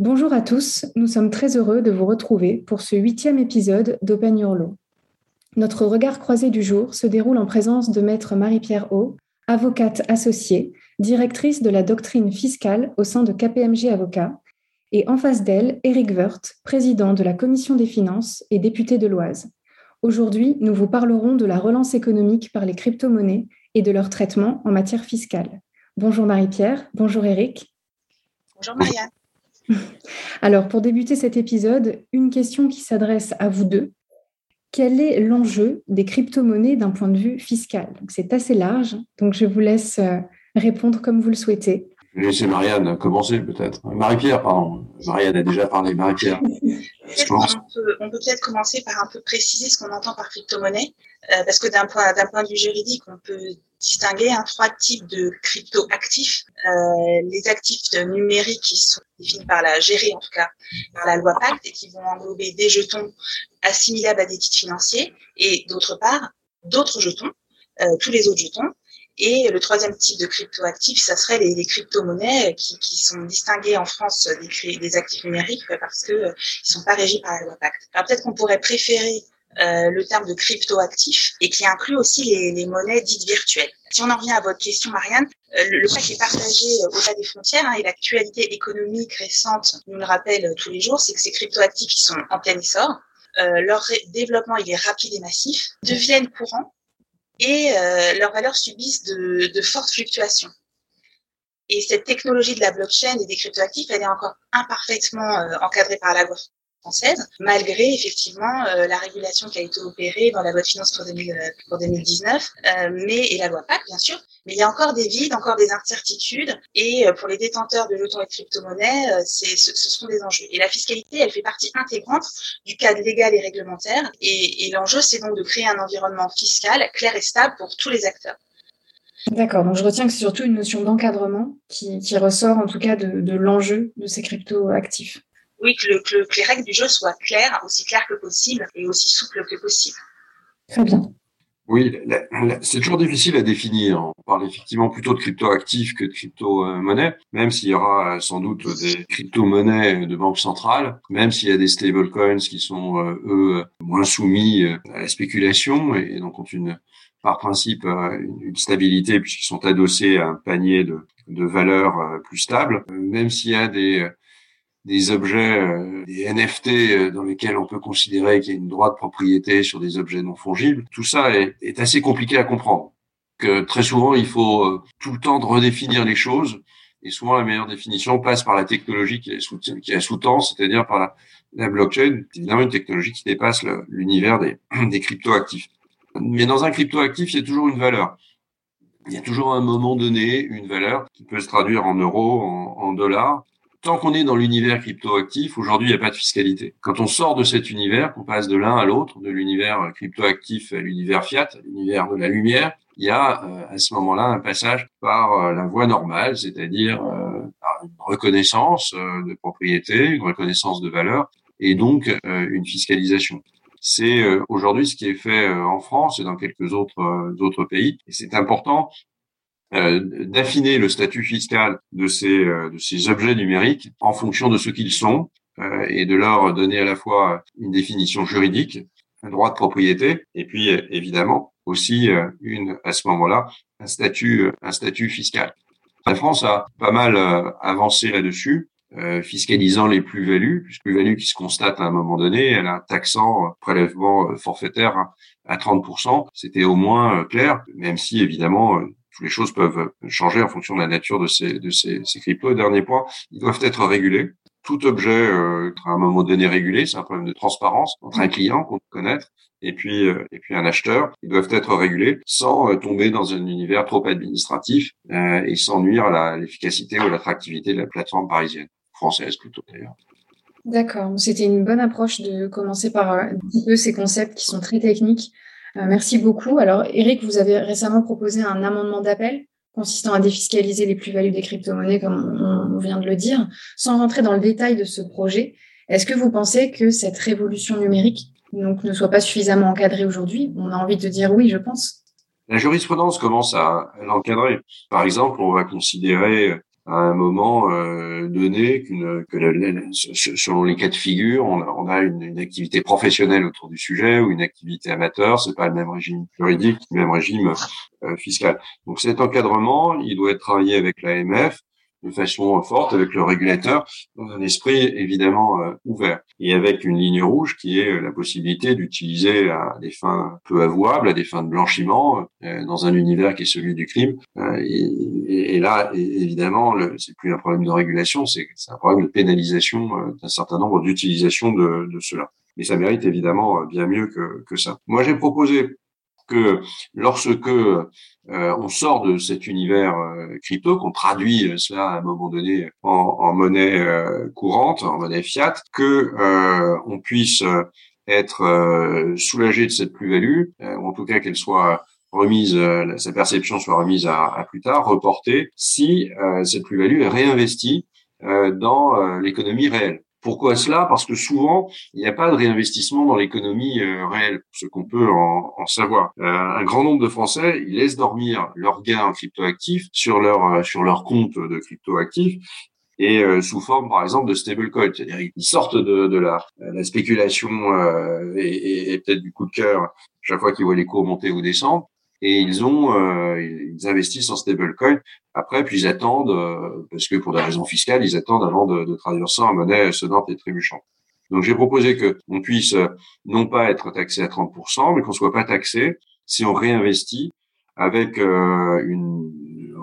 Bonjour à tous, nous sommes très heureux de vous retrouver pour ce huitième épisode d'Open Your Law. Notre regard croisé du jour se déroule en présence de Maître Marie-Pierre O, avocate associée, directrice de la doctrine fiscale au sein de KPMG Avocats, et en face d'elle, Éric Wirth, président de la Commission des finances et député de l'Oise. Aujourd'hui, nous vous parlerons de la relance économique par les crypto-monnaies et de leur traitement en matière fiscale. Bonjour Marie-Pierre, bonjour Éric. Bonjour Marianne. Alors, pour débuter cet épisode, une question qui s'adresse à vous deux. Quel est l'enjeu des crypto-monnaies d'un point de vue fiscal? C'est assez large, donc je vous laisse euh, répondre comme vous le souhaitez. Je vais laisser Marianne commencer peut-être. Marie-Pierre, pardon. Marianne a déjà parlé. Marie-Pierre. on peut, on peut peut-être commencer par un peu préciser ce qu'on entend par crypto-monnaie, euh, parce que d'un point, d'un point de vue juridique, on peut distinguer hein, trois types de crypto-actifs. Euh, les actifs numériques qui sont définis par la gérée en tout cas par la loi Pacte et qui vont englober des jetons assimilables à des titres financiers et d'autre part d'autres jetons, euh, tous les autres jetons. Et le troisième type de crypto-actifs, ça serait les, les crypto-monnaies qui, sont distinguées en France des, actifs numériques parce que euh, ils sont pas régis par la loi Pacte. Alors peut-être qu'on pourrait préférer euh, le terme de crypto-actif et qui inclut aussi les, monnaies dites virtuelles. Si on en revient à votre question, Marianne, euh, le qui est partagé euh, au-delà des frontières hein, et l'actualité économique récente nous le rappelle tous les jours, c'est que ces crypto-actifs qui sont en plein essor, leur développement il est rapide et massif, deviennent courants et leurs valeurs subissent de, fortes fluctuations. Et cette technologie de la blockchain et des cryptoactifs, elle est encore imparfaitement encadrée par la malgré effectivement euh, la régulation qui a été opérée dans la loi de finances pour, 2019, euh, mais et la loi PAC bien sûr. Mais il y a encore des vides, encore des incertitudes, et euh, pour les détenteurs de jetons et de crypto-monnaies, ce, ce, sont des enjeux. Et la fiscalité, elle fait partie intégrante du cadre légal et réglementaire, et, l'enjeu, c'est donc de créer un environnement fiscal clair et stable pour tous les acteurs. D'accord, donc je retiens que c'est surtout une notion d'encadrement qui, ressort en tout cas de l'enjeu de ces crypto-actifs oui, que, le, que, les règles du jeu soient claires, aussi claires que possible et aussi souples que possible. Très bien. Oui, c'est toujours difficile à définir. On parle effectivement plutôt de crypto-actifs que de crypto-monnaies, même s'il y aura sans doute des crypto-monnaies de banque centrale, même s'il y a des stablecoins qui sont, euh, eux, moins soumis euh, à la spéculation et donc ont une, par principe, euh, une stabilité puisqu'ils sont adossés à un panier de, de valeurs plus stables, même s'il y a des des objets, euh, des NFT euh, dans lesquels on peut considérer qu'il y a une droit de propriété sur des objets non fongibles. Tout ça est, assez compliqué à comprendre. Que très souvent, il faut euh, tout le temps redéfinir les choses. Et souvent, la meilleure définition passe par la technologie qui sous, qui est sous-tend, c'est-à-dire par la, la blockchain, évidemment une technologie qui dépasse l'univers des, des crypto-actifs. Mais dans un crypto-actif, il y a toujours une valeur. Il y a toujours un moment donné une valeur qui peut se traduire en euros, en dollars, tant qu'on est dans l'univers cryptoactif, aujourd'hui, il n'y a pas de fiscalité. Quand on sort de cet univers, qu'on passe de l'un à l'autre, de l'univers cryptoactif à l'univers fiat, à l'univers de la lumière, il y a euh, à ce moment-là un passage par euh, la voie normale, c'est-à-dire euh, une reconnaissance de propriété, une reconnaissance de valeur, et donc une fiscalisation. C'est aujourd'hui ce qui est fait en France et dans quelques autres autres pays, et c'est important euh, d'affiner le statut fiscal de ces, euh, de ces objets numériques en fonction de ce qu'ils sont euh, et de leur donner à la fois une définition juridique, un droit de propriété, et puis évidemment aussi une à ce moment-là un statut un statut fiscal. La France a pas mal avancé là-dessus. fiscalisant les plus-values, plus-values qui se constatent à un moment donné, elle a taxant prélèvement forfaitaire à 30%. C'était au moins clair, même si évidemment les choses peuvent changer en fonction de la nature de ces, de ces, ces cryptos. dernier point, ils doivent être régulés. Tout objet, euh, à un moment donné régulé, c'est un problème de transparence entre un client qu'on peut connaître et puis euh, et puis un acheteur. Ils doivent être régulés sans euh, tomber dans un univers trop administratif euh, et sans nuire à l'efficacité ou l'attractivité de la plateforme parisienne, française plutôt d'ailleurs. D'accord, c'était une bonne approche de commencer par un petit peu ces concepts qui sont très techniques euh, merci beaucoup. Alors, Eric, vous avez récemment proposé un amendement d'appel consistant à défiscaliser les plus-values des crypto-monnaies, comme on vient de le dire. Sans rentrer dans le détail de ce projet, est-ce que vous pensez que cette révolution numérique ne soit pas suffisamment encadrée aujourd'hui? On a envie de dire oui, je pense. La jurisprudence commence à l'encadrer. Par exemple, on va considérer à un moment euh, donné qu'une que selon les cas de figure, on a, on a une, une, activité professionnelle autour du sujet ou une activité amateur, c'est pas le même régime juridique, le même régime euh, fiscal. Donc cet encadrement, il doit être travaillé avec l'AMF de façon forte avec le régulateur dans un esprit évidemment euh, ouvert et avec une ligne rouge qui est la possibilité d'utiliser à des fins peu avouables, à des fins de blanchiment euh, dans un univers qui est celui du crime. Euh, et, là, évidemment, c'est plus un problème de régulation, c'est un problème de pénalisation d'un certain nombre d'utilisations de, de cela. Mais ça mérite évidemment bien mieux que ça. Moi, j'ai proposé que lorsque euh, on sort de cet univers euh, crypto, qu'on traduit euh, cela à un moment donné en, en monnaie courante, en monnaie fiat, que on puisse être soulagé de cette plus-value, ou en tout cas qu'elle soit remise, sa perception soit remise à, à plus tard, reportée, si cette plus-value est réinvestie dans l'économie réelle. Pourquoi cela? Parce que souvent, il n'y a pas de réinvestissement dans l'économie euh, réelle, ce qu'on peut en, savoir. Euh, un grand nombre de Français, ils laissent dormir leurs gains cryptoactifs sur leur euh, sur leur compte de cryptoactifs et sous forme, par exemple, de stablecoin. C'est-à-dire ils sortent de, de la, la, spéculation et, et, et peut-être du coup de cœur chaque fois qu'ils voient les cours monter ou descendre et ils ont euh, ils investissent en stablecoin après puis ils attendent euh, parce que pour des raisons fiscales ils attendent avant de, de traduire ça en monnaie sonnante et trébuchante. Donc j'ai proposé que on puisse euh, non pas être taxé à 30%, mais qu'on soit pas taxé si on réinvestit avec une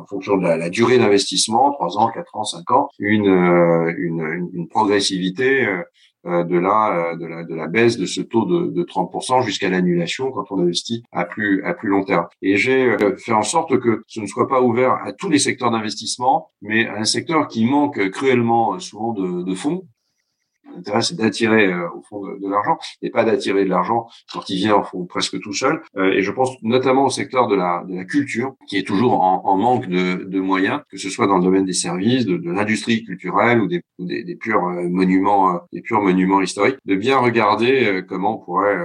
en fonction de la, durée d'investissement, 3 ans, 4 ans, 5 ans, une, une, une progressivité euh, de la, euh, de la de la baisse de ce taux de, de 30% jusqu'à l'annulation quand on investit à plus à plus long terme. Et j'ai euh, fait en sorte que ce ne soit pas ouvert à tous les secteurs d'investissement, mais à un secteur qui manque cruellement souvent de, de fonds, L'intérêt, c'est d'attirer euh, au fond de, l'argent et pas d'attirer de l'argent quand il vient au fond presque tout seul. Euh, et je pense notamment au secteur de la, de la culture, qui est toujours en, en manque de, de, moyens, que ce soit dans le domaine des services, de, de l'industrie culturelle ou des, des, des purs euh, monuments, des purs monuments historiques, de bien regarder comment on pourrait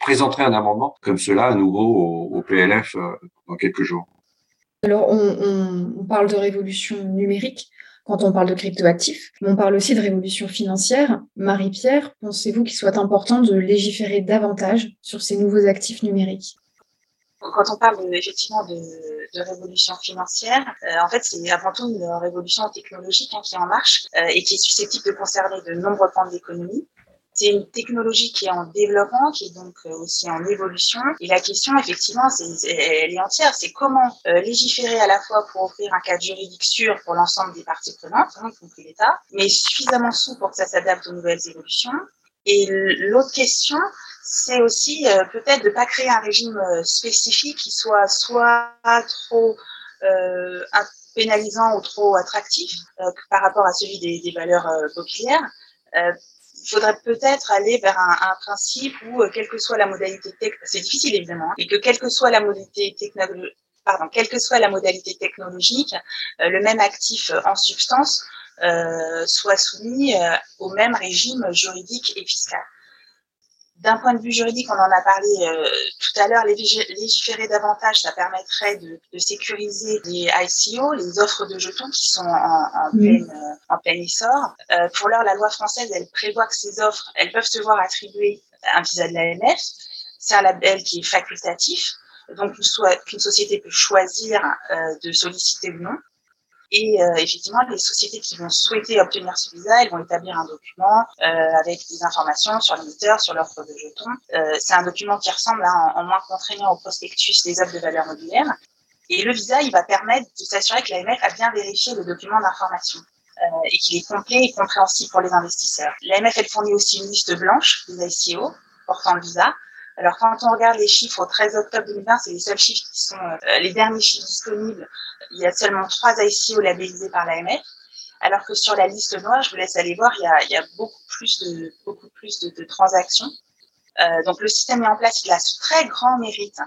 présenter un amendement comme cela à nouveau au, au PLF dans quelques jours. Alors, on, on, on parle de révolution numérique quand on parle de cryptoactifs. Mais on parle aussi de révolution financière. Marie-Pierre, pensez-vous qu'il soit important de légiférer davantage sur ces nouveaux actifs numériques? Quand on parle effectivement de, révolution financière, euh, en fait, c'est avant tout une révolution technologique hein, qui est en marche euh, et qui est susceptible de concerner de nombreux pans de l'économie. C'est une technologie qui est en développement, qui est donc euh, aussi en évolution. Et la question, effectivement, c'est, elle est entière. C'est comment euh, légiférer à la fois pour offrir un cadre juridique sûr pour l'ensemble des parties prenantes, hein, y compris l'État, mais suffisamment souple pour que ça s'adapte aux nouvelles évolutions. Et l'autre question, c'est aussi euh, peut-être de pas créer un régime spécifique qui soit soit trop pénalisant ou trop attractif par rapport à celui des valeurs populaires il faudrait peut-être aller vers un, un, principe où, euh, quelle que soit la modalité technique, c'est difficile évidemment, et que quelle que soit la modalité technologique, pardon, quelle que soit la modalité technologique, euh, le même actif euh, en substance euh, soit soumis au même régime juridique et fiscal. D'un point de vue juridique, on en a parlé euh, tout à l'heure, légiférer davantage, ça permettrait de, de, sécuriser les ICO, les offres de jetons qui sont en, en, pleine, euh, en plein essor. Euh, pour l'heure, la loi française, elle prévoit que ces offres, elles peuvent se voir attribuer un visa de l'AMF. C'est un label qui est facultatif, donc qu'une société peut choisir euh, de solliciter ou non. Et euh, effectivement, les sociétés qui vont souhaiter obtenir ce visa, elles vont établir un document euh, avec des informations sur l'émetteur, sur l'offre de jetons. Euh, c'est un document qui ressemble hein, en, moins contraignant au prospectus des offres de valeur mobilière. Et le visa, il va permettre de s'assurer que l'AMF a bien vérifié le document d'information euh, et qu'il est complet et compréhensible pour les investisseurs. L'AMF, elle fournit aussi une liste blanche des ICO portant le visa alors, quand on regarde les chiffres au 13 octobre 2020, c'est les seuls chiffres qui sont euh, les derniers chiffres disponibles. Il y a seulement trois ICO labellisés par l'AMF. Alors que sur la liste noire, je vous laisse aller voir, il y a, beaucoup plus de, transactions. Euh, donc, le système mis en place, il a ce très grand mérite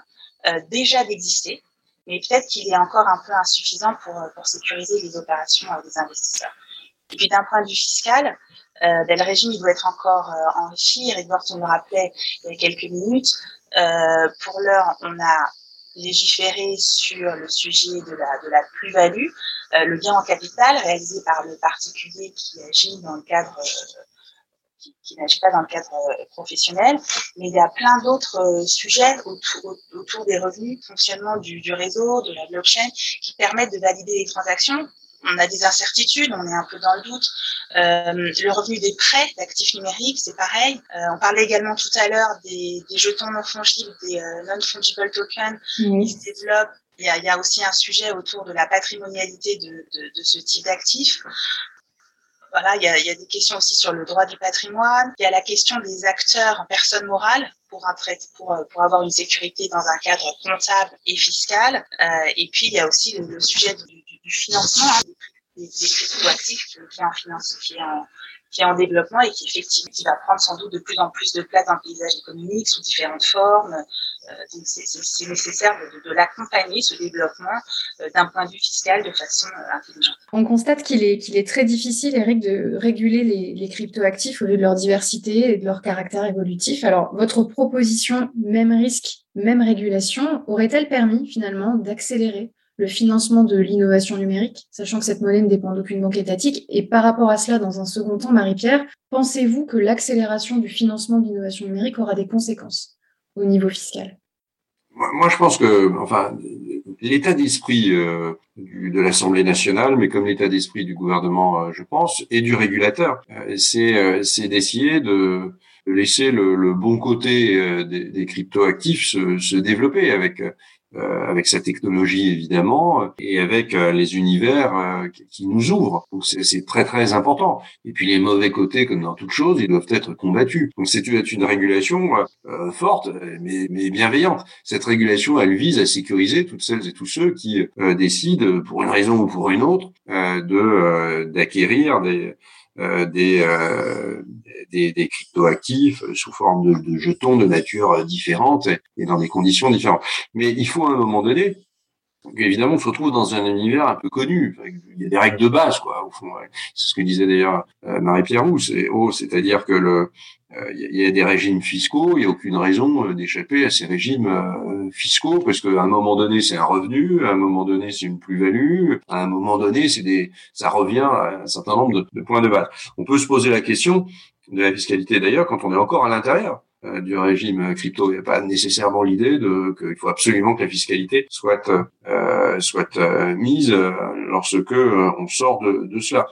euh, déjà d'exister, mais peut-être qu'il est encore un peu insuffisant pour, sécuriser les opérations des investisseurs. Et puis, d'un point de vue fiscal, euh, ben, le régime il doit être encore euh, enrichi. Eric Borton me rappelait il y a quelques minutes. Euh, pour l'heure, on a légiféré sur le sujet de la, de la plus-value. le gain en capital réalisé par le particulier qui agit dans le cadre qui, qui n'agit pas dans le cadre professionnel, mais il y a plein d'autres sujets autour, autour, des revenus, fonctionnement du, du réseau, de la blockchain, qui permettent de valider les transactions on a des incertitudes, on est un peu dans le doute. Euh, le revenu des prêts d'actifs numériques, c'est pareil. Euh, on parlait également tout à l'heure des, des, jetons non fongibles, des euh, non-fungible tokens qui se développent. Il y, a, il y, a, aussi un sujet autour de la patrimonialité de, de, de ce type d'actifs. Voilà, il y, a, il y, a, des questions aussi sur le droit du patrimoine. Il y a la question des acteurs en personne morale pour, un pour, pour avoir une sécurité dans un cadre comptable et fiscal. Euh, et puis, il y a aussi le, le sujet du, financement hein, des, cryptoactifs qui, qui, en finance, qui, est en, est développement et qui effectivement qui va prendre sans doute de plus en plus de place dans le paysage économique sous différentes formes. Euh, donc c'est nécessaire de, de l'accompagner, ce développement, euh, d'un point de vue fiscal de façon euh, intelligente. On constate qu'il est, qu'il est très difficile, Eric, de réguler les, les cryptoactifs au lieu de leur diversité et de leur caractère évolutif. Alors, votre proposition, même risque, même régulation, aurait-elle permis finalement d'accélérer le financement de l'innovation numérique, sachant que cette monnaie ne dépend d'aucune banque étatique. Et par rapport à cela, dans un second temps, Marie-Pierre, pensez-vous que l'accélération du financement de l'innovation numérique aura des conséquences au niveau fiscal? Moi, je pense que, enfin, l'état d'esprit euh, de l'Assemblée nationale, mais comme l'état d'esprit du gouvernement, euh, je pense, et du régulateur, euh, c'est d'essayer de laisser le, bon côté des, cryptoactifs se, développer avec avec sa technologie évidemment et avec euh, les univers euh, qui nous ouvrent. C'est très très important. Et puis les mauvais côtés, comme dans toute chose, ils doivent être combattus. Donc c'est une régulation forte mais, mais, bienveillante. Cette régulation, elle vise à sécuriser toutes celles et tous ceux qui décident, pour une raison ou pour une autre, de d'acquérir des euh, des, euh, des, des cryptoactifs sous forme de, de, jetons de nature différente et, dans des conditions différentes. Mais il faut à un moment donné évidemment, on se retrouve dans un univers un peu connu. Il y a des règles de base, quoi. Au fond, c'est ce que disait d'ailleurs euh, Marie-Pierre Roux. C'est oh, c'est-à-dire que le euh, il y a des régimes fiscaux, il n'y a aucune raison euh, d'échapper à ces régimes euh, fiscaux parce qu'à un moment donné c'est un revenu, à un moment donné c'est une plus-value, à un moment donné c'est des, ça revient à un certain nombre de, points de base. On peut se poser la question de la fiscalité d'ailleurs quand on est encore à l'intérieur du régime crypto. Il n'y a pas nécessairement l'idée de qu'il faut absolument que la fiscalité soit euh, soit mise lorsque on sort de, de cela.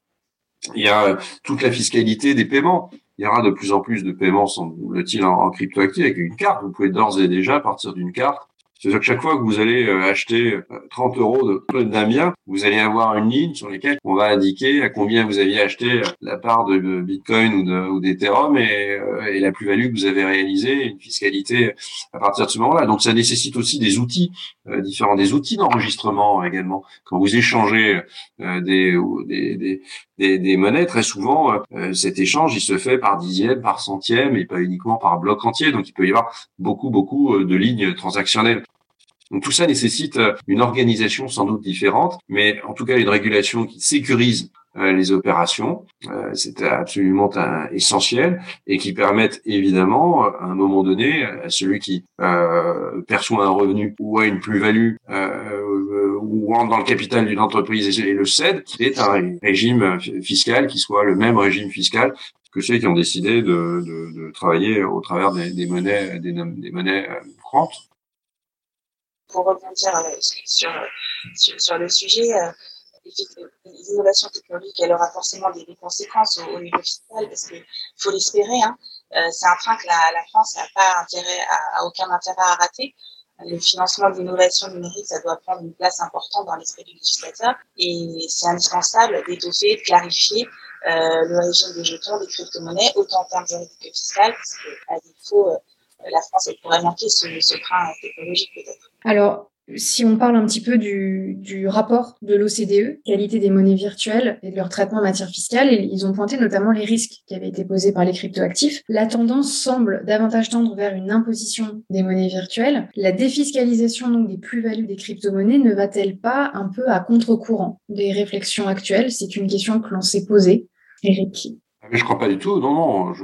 Il y a toute la fiscalité des paiements il y aura de plus en plus de paiements, semble-t-il, en, en cryptoactif avec une carte. Vous pouvez d'ores et déjà partir d'une carte c'est-à-dire que chaque fois que vous allez euh, acheter 30 euh, euros de bien, vous allez avoir une ligne sur laquelle on va indiquer à combien vous aviez acheté euh, la part de Bitcoin ou, de, ou d'Ethereum et, et la plus-value que vous avez réalisée, une fiscalité à partir de ce moment-là. Donc ça nécessite aussi des outils différents, des outils d'enregistrement également. Quand vous échangez des, des, des, des, monnaies, très souvent cet échange il se fait par dixième, par centième et pas uniquement par bloc entier. Donc il peut y avoir beaucoup beaucoup de lignes transactionnelles. Donc tout ça nécessite euh, une organisation sans doute différente, mais en tout cas une régulation qui sécurise euh, les opérations, euh, c'est absolument essentiel et qui permettent évidemment à un moment donné à celui qui perçoit un revenu ou a une plus-value ou rentre dans le capital d'une entreprise et le cède, qu'il ait un régime fiscal qui soit le même régime fiscal que ceux qui ont décidé de, travailler au travers des, monnaies des, monnaies courantes pour rebondir euh, sur, sur, le sujet, euh, l'innovation technologique, elle aura forcément des, conséquences au, niveau fiscal parce qu'il faut l'espérer. Hein. Euh, c'est un train que la, la France n'a pas intérêt, à, aucun intérêt à rater. Le financement de l'innovation numérique, ça doit prendre une place importante dans l'esprit du législateur et c'est indispensable d'étoffer, de clarifier euh, le régime des jetons, des crypto-monnaies, autant en termes juridiques que fiscaux, parce qu'à défaut, la France elle pourrait manquer ce, ce train technologique peut-être. Alors, si on parle un petit peu du, rapport de l'OCDE, qualité des monnaies virtuelles et de leur traitement en matière fiscale, ils ont pointé notamment les risques qui avaient été posés par les cryptoactifs. La tendance semble davantage tendre vers une imposition des monnaies virtuelles. La défiscalisation donc des plus-values des crypto-monnaies ne va-t-elle pas un peu à contre-courant des réflexions actuelles? C'est une question que l'on s'est posée. Eric ah, je crois pas du tout. Non, non. Je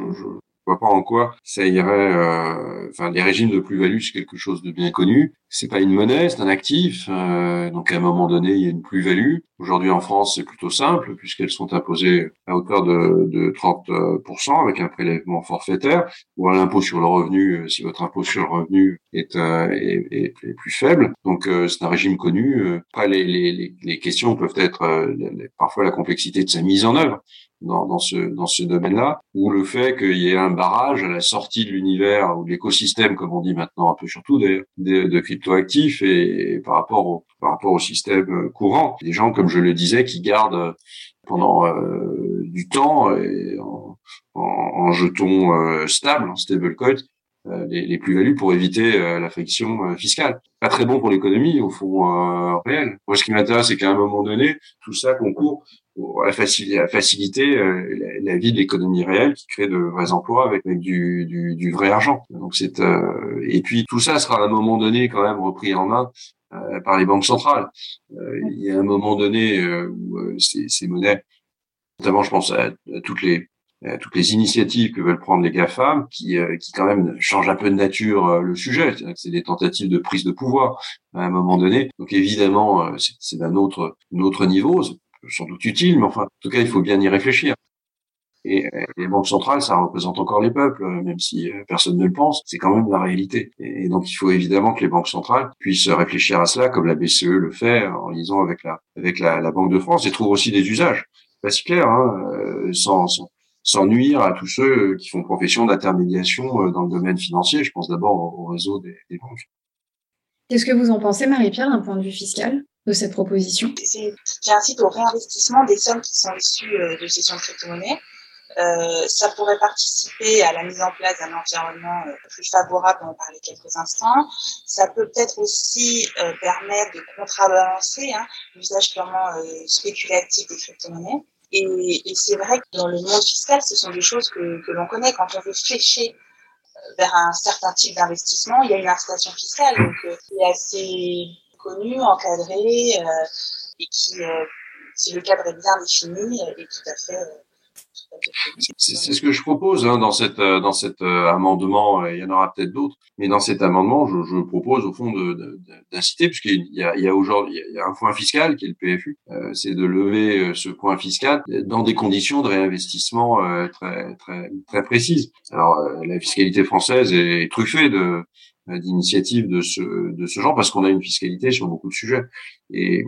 vois pas en quoi ça irait. Euh, enfin, les régimes de plus-value, c'est quelque chose de bien connu. C'est pas une monnaie, c'est un actif. Euh, donc, à un moment donné, il y a une plus-value. Aujourd'hui, en France, c'est plutôt simple puisqu'elles sont imposées à hauteur de, de 30% avec un prélèvement forfaitaire ou à l'impôt sur le revenu euh, si votre impôt sur le revenu est, est, est, plus faible. Donc, c'est un régime connu. Après, les, les, les questions peuvent être parfois la complexité de sa mise en œuvre dans, dans ce dans ce domaine-là, ou le fait qu'il y ait un barrage à la sortie de l'univers ou de l'écosystème, comme on dit maintenant un peu surtout d'ailleurs, de, cryptoactifs et, par rapport au par rapport au système euh, courant, des gens comme je le disais qui gardent pendant euh, du temps et en, en, en jetons euh, stables, en stablecoin, euh, les, les plus-values pour éviter la friction fiscale. Pas très bon pour l'économie au fond réel. Moi, ce qui m'intéresse, c'est qu'à un moment donné, tout ça concourt à faciliter euh, la, vie de l'économie réelle qui crée de vrais emplois avec, du, du, du, vrai argent. Donc c'est euh, et puis tout ça sera à un moment donné quand même repris en main euh, par les banques centrales. il y a un moment donné où ces, ces, monnaies, notamment je pense à, toutes les toutes les initiatives que veulent prendre les GAFAM, qui, qui quand même changent un peu de nature le sujet. C'est des tentatives de prise de pouvoir à un moment donné. Donc évidemment, c'est d'un autre, autre niveau sans doute utile, mais enfin, en tout cas, il faut bien y réfléchir. Et les banques centrales, ça représente encore les peuples, même si euh, personne ne le pense, c'est quand même la réalité. Et donc, il faut évidemment que les banques centrales puissent réfléchir à cela, comme la BCE le fait en lisant avec la avec la, la Banque de France, et trouve aussi des usages. Pas si clair, hein, euh, sans, sans, sans, nuire à tous ceux qui font profession d'intermédiation euh, dans le domaine financier. Je pense d'abord au réseau des, des banques. Qu'est-ce que vous en pensez, Marie-Pierre, d'un point de vue fiscal? De cette proposition J'incite au réinvestissement des sommes qui sont issues euh, de gestion de crypto-monnaie. Euh, ça pourrait participer à la mise en place d'un environnement euh, plus favorable, on en parlait quelques instants. Ça peut peut-être aussi permettre de contrebalancer hein, l'usage purement spéculatif des crypto-monnaies. Et, et c'est vrai que dans le monde fiscal, ce sont des choses que, que l'on connaît quand on veut flécher vers un certain type d'investissement. Il y a une incitation fiscale, donc c'est assez connu, encadré, euh, et qui, euh, si le cadre est bien défini, est tout à fait c'est ce que je propose hein, dans cette dans cet euh, amendement. Il y en aura peut-être d'autres, mais dans cet amendement, je, propose au fond d'inciter, puisqu'il y a, aujourd'hui un point fiscal qui est le PFU, euh, c'est de lever ce point fiscal dans des conditions de réinvestissement euh, très très très précises. Alors la fiscalité française est truffée de euh, d'initiatives de ce de ce genre parce qu'on a une fiscalité sur beaucoup de sujets et,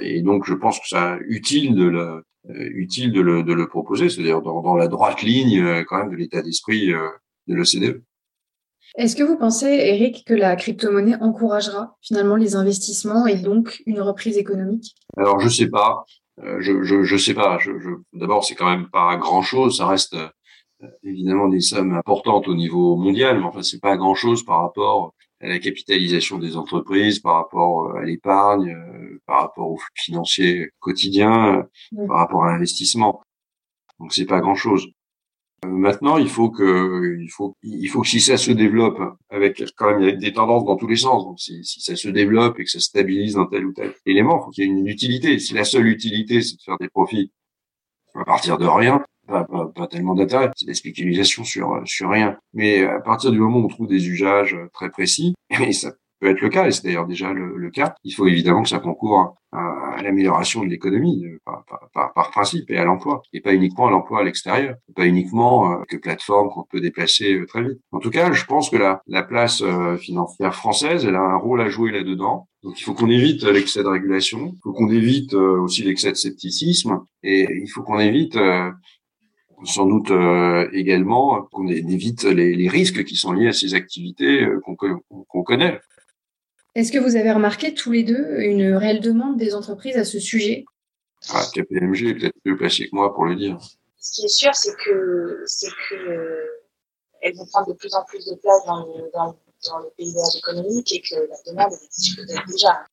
et donc je pense que c'est utile de le euh, utile de le, de le proposer c'est-à-dire dans, dans, la droite ligne euh, quand même de l'état d'esprit de l'OCDE. Est-ce que vous pensez, Eric, que la crypto-monnaie encouragera finalement les investissements et donc une reprise économique? Alors je sais pas, je, je, je sais pas. Je, je... D'abord, c'est quand même pas grand-chose. Ça reste euh, évidemment des sommes importantes au niveau mondial, mais enfin c'est pas grand chose par rapport à la capitalisation des entreprises, par rapport euh, à l'épargne, euh, par rapport aux flux financiers quotidiens, par rapport à l'investissement. Donc c'est pas grand chose. maintenant, il faut que, il faut, il faut que si ça se développe avec quand même des tendances dans tous les sens. Donc si, si ça se développe et que ça stabilise dans tel ou tel élément, il faut qu'il y ait une utilité. Si la seule utilité c'est de faire des profits à partir de rien, pas, pas, tellement d'intérêt, c'est des spéculations sur sur rien. Mais à partir du moment où on trouve des usages très précis, et ça peut être le cas, et c'est d'ailleurs déjà le, cas, il faut évidemment que ça concourt à, l'amélioration de l'économie euh, par, par, par, principe et à l'emploi, et pas uniquement à l'emploi à l'extérieur, pas uniquement euh, que plateforme qu'on peut déplacer euh, très vite. En tout cas, je pense que la, la place financière française, elle a un rôle à jouer là-dedans. Donc il faut qu'on évite l'excès de régulation, il faut qu'on évite aussi l'excès de scepticisme, et il faut qu'on évite sans doute euh, également qu'on évite les, les, risques qui sont liés à ces activités euh, qu'on connaît. Est-ce que vous avez remarqué tous les deux une réelle demande des entreprises à ce sujet? Ah, KPMG est peut-être plus placé que moi pour le dire. Ce qui est sûr, c'est que c'est que euh, elles vont prendre de plus en plus de place dans le, dans, dans le paysage économique et que la demande existe déjà.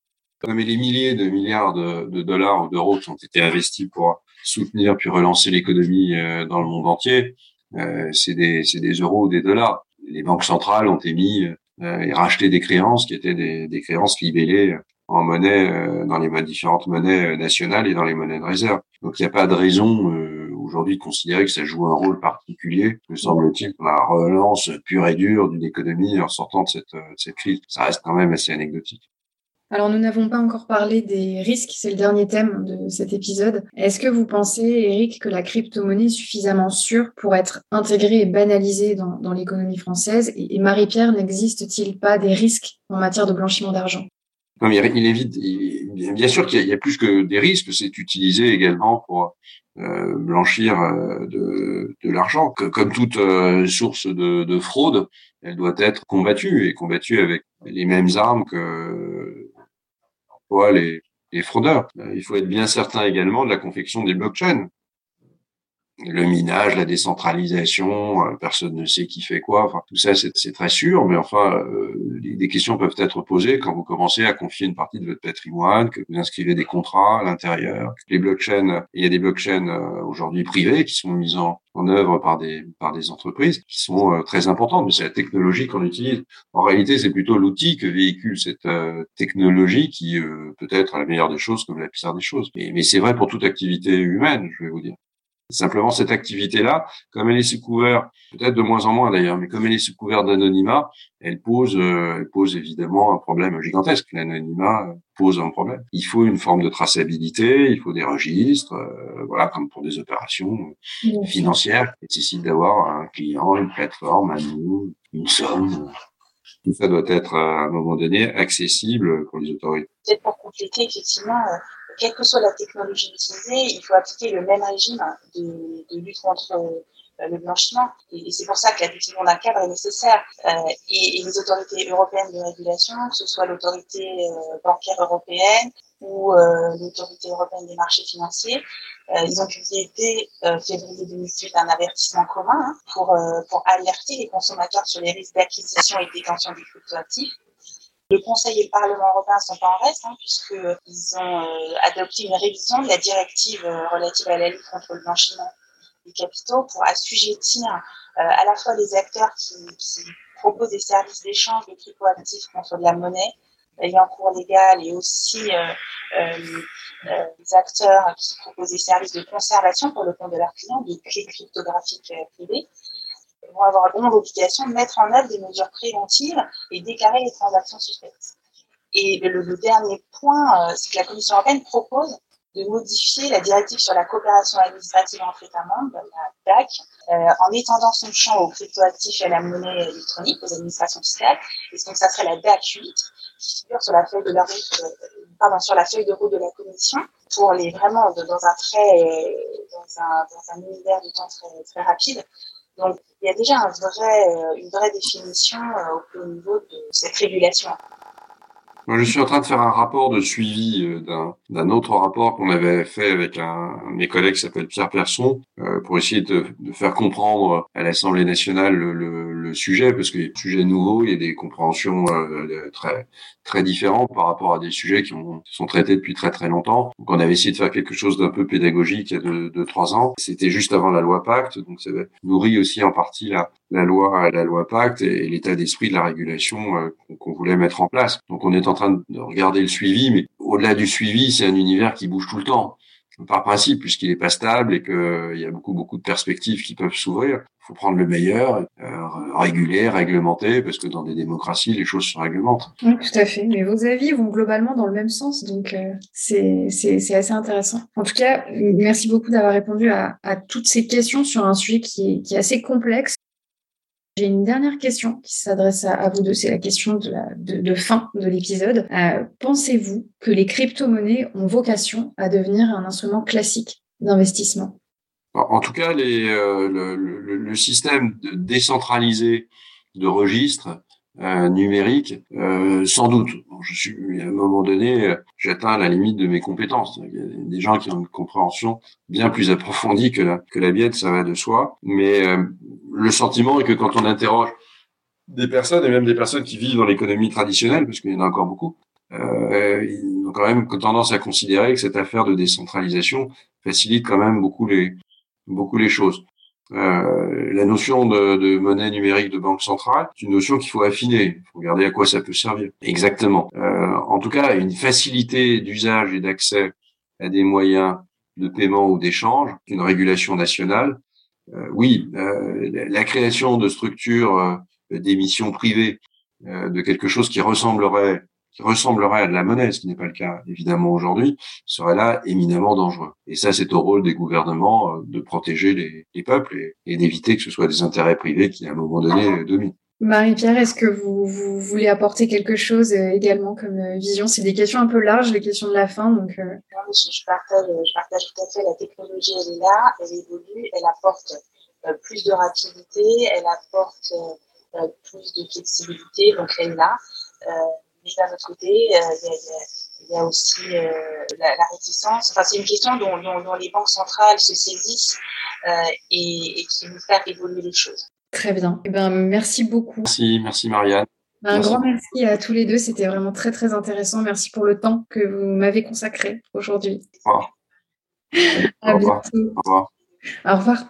Mais les milliers de milliards de, de dollars ou d'euros qui ont été investis pour soutenir puis relancer l'économie euh, dans le monde entier, euh, c'est des, des euros ou des dollars. Les banques centrales ont émis euh, et racheté des créances qui étaient des, des créances libellées en monnaie dans les différentes monnaies nationales et dans les monnaies de réserve. Donc il n'y a pas de raison aujourd'hui considérer que ça joue un rôle particulier, me semble-t-il, pour la relance pure et dure d'une économie en sortant de cette, cette crise. Ça reste quand même assez anecdotique. Alors, nous n'avons pas encore parlé des risques, c'est le dernier thème de cet épisode. Est-ce que vous pensez, Eric, que la crypto-monnaie est suffisamment sûre pour être intégrée et banalisée dans, dans l'économie française? Et, Marie-Pierre, n'existe-t-il pas des risques en matière de blanchiment d'argent? Il, il évite, bien sûr qu'il y, a plus que des risques, c'est utilisé également pour euh, blanchir euh, de, de l'argent. Comme toute euh, source de, de fraude, elle doit être combattue et combattue avec les mêmes armes que les, les fraudeurs. Euh, il faut être bien certain également de la confection des blockchains le minage, la décentralisation, euh, personne ne sait qui fait quoi. Enfin, tout ça, c'est très sûr, mais enfin, euh, des questions peuvent être posées quand vous commencez à confier une partie de votre patrimoine, que vous inscrivez des contrats à l'intérieur. Les blockchains, il y a des blockchains euh, aujourd'hui privées qui sont mises en, en œuvre par des par des entreprises qui sont très importantes, mais c'est la technologie qu'on utilise. En réalité, c'est plutôt l'outil que véhicule cette technologie qui peut être la meilleure des choses comme la pire des choses. Mais c'est vrai pour toute activité humaine, je vais vous dire. Simplement, cette activité-là, comme elle est sous couvert, peut-être de moins en moins d'ailleurs, mais comme elle est sous couvert d'anonymat, elle pose, euh, elle pose évidemment un problème gigantesque. L'anonymat pose un problème. Il faut une forme de traçabilité, il faut des registres, euh, voilà, comme pour des opérations financières qui nécessitent d'avoir un client, une plateforme, un nous, une somme. Tout ça doit être à un moment donné accessible pour les autorités. Peut-être pour compléter, effectivement, euh, quelle que soit la technologie utilisée, il faut appliquer le même régime de, lutte contre euh, le blanchiment. Et, c'est pour ça que la d'un cadre est nécessaire. Euh, et, les autorités européennes de régulation, que ce soit l'autorité euh, bancaire européenne ou l'autorité européenne des marchés financiers, ils ont publié dès février 2018 un avertissement commun hein, pour, alerter les consommateurs sur les risques d'acquisition et détention des cryptoactifs le Conseil et le Parlement européen sont pas en reste, hein, puisqu'ils ont euh, adopté une révision de la directive euh, relative à la lutte contre le blanchiment des capitaux pour assujettir euh, à la fois les acteurs qui, proposent des services d'échange de cryptoactifs contre de la monnaie ayant cours légal et aussi les acteurs qui proposent des services de conservation pour le compte de leurs clients, des clés cryptographiques privées, vont avoir l'obligation de mettre en œuvre des mesures préventives et déclarer les transactions suspectes. Et le, dernier point, euh, c'est que la Commission européenne propose de modifier la directive sur la coopération administrative entre États membres, la DAC, euh, en étendant son champ aux cryptoactifs et à la monnaie électronique, aux administrations fiscales. Et donc, ça serait la DAC 8 qui figure sur la feuille de, route, euh, pardon, sur la feuille de route de la Commission pour les vraiment dans un très, dans un, dans un univers de temps très, très rapide, donc, il y a déjà un vrai, euh, une vraie définition euh, au niveau de cette régulation. Je suis en train de faire un rapport de suivi euh, d'un autre rapport qu'on avait fait avec un, de mes collègues qui s'appelle Pierre Persson pour essayer de, de, faire comprendre à l'Assemblée nationale le, le, le, sujet parce que les sujets nouveaux, il y a des compréhensions très très différentes par rapport à des sujets qui, ont, sont traités depuis très très longtemps. Donc, on avait essayé de faire quelque chose d'un peu pédagogique il y a deux, deux trois ans. C'était juste avant la loi Pacte, donc ça nourrit aussi en partie la, la loi la loi Pacte et, l'état d'esprit de la régulation euh, qu'on voulait mettre en place. Donc on est en train de regarder le suivi, mais au-delà du suivi, c'est un univers qui bouge tout le temps par principe, puisqu'il est pas stable et qu'il y a beaucoup beaucoup de perspectives qui peuvent s'ouvrir. Il faut prendre le meilleur, euh, réguler, réglementer, parce que dans des démocraties, les choses se réglementent. Oui, tout à fait. Mais vos avis vont globalement dans le même sens, donc euh, c'est assez intéressant. En tout cas, merci beaucoup d'avoir répondu à, toutes ces questions sur un sujet qui est assez complexe. J'ai une dernière question qui s'adresse à, vous deux, c'est la question de, fin de l'épisode. Euh, Pensez-vous que les crypto-monnaies ont vocation à devenir un instrument classique d'investissement? En tout cas, euh, le, système décentralisé de registres euh, numérique, euh, sans doute. je suis à un moment donné, j'atteins la limite de mes compétences. Il y a des gens qui ont une compréhension bien plus approfondie que la que ça va de soi. Mais le sentiment est que quand on interroge des personnes, et même des personnes qui vivent dans l'économie traditionnelle, parce qu'il y en a encore beaucoup, euh, ils ont quand même tendance à considérer que cette affaire de décentralisation facilite quand même beaucoup les beaucoup les choses. Euh, la notion de, de, monnaie numérique de banque centrale, c'est une notion qu'il faut affiner. Il faut regarder à quoi ça peut servir. Exactement. Euh, en tout cas, une facilité d'usage et d'accès à des moyens de paiement ou d'échange, une régulation nationale. Euh, oui, euh, la création de structures euh, d'émissions privées, de quelque chose qui ressemblerait qui ressemblerait à de la monnaie, ce qui n'est pas le cas évidemment aujourd'hui, serait là éminemment dangereux. Et ça, c'est au rôle des gouvernements de protéger les, les peuples et, et d'éviter que ce soit des intérêts privés qui, à un moment donné, dominent. Marie-Pierre, est-ce que vous, voulez apporter quelque chose euh, également comme euh, vision? C'est des questions un peu larges, les questions de la fin. Donc, euh... je, partage, partage tout à fait. La technologie, elle est là, elle évolue, elle apporte plus de rapidité, elle apporte plus de flexibilité, donc elle est là. mais d'un autre côté, il y a, aussi la, la, réticence. Enfin, c'est une question dont, les banques centrales se saisissent et, et qui nous faire évoluer les choses. Très bien. Eh ben, merci beaucoup. Merci, merci Marianne. Un grand merci à tous les deux. C'était vraiment très, très intéressant. Merci pour le temps que vous m'avez consacré aujourd'hui. Au revoir. À bientôt. Au revoir. Au revoir.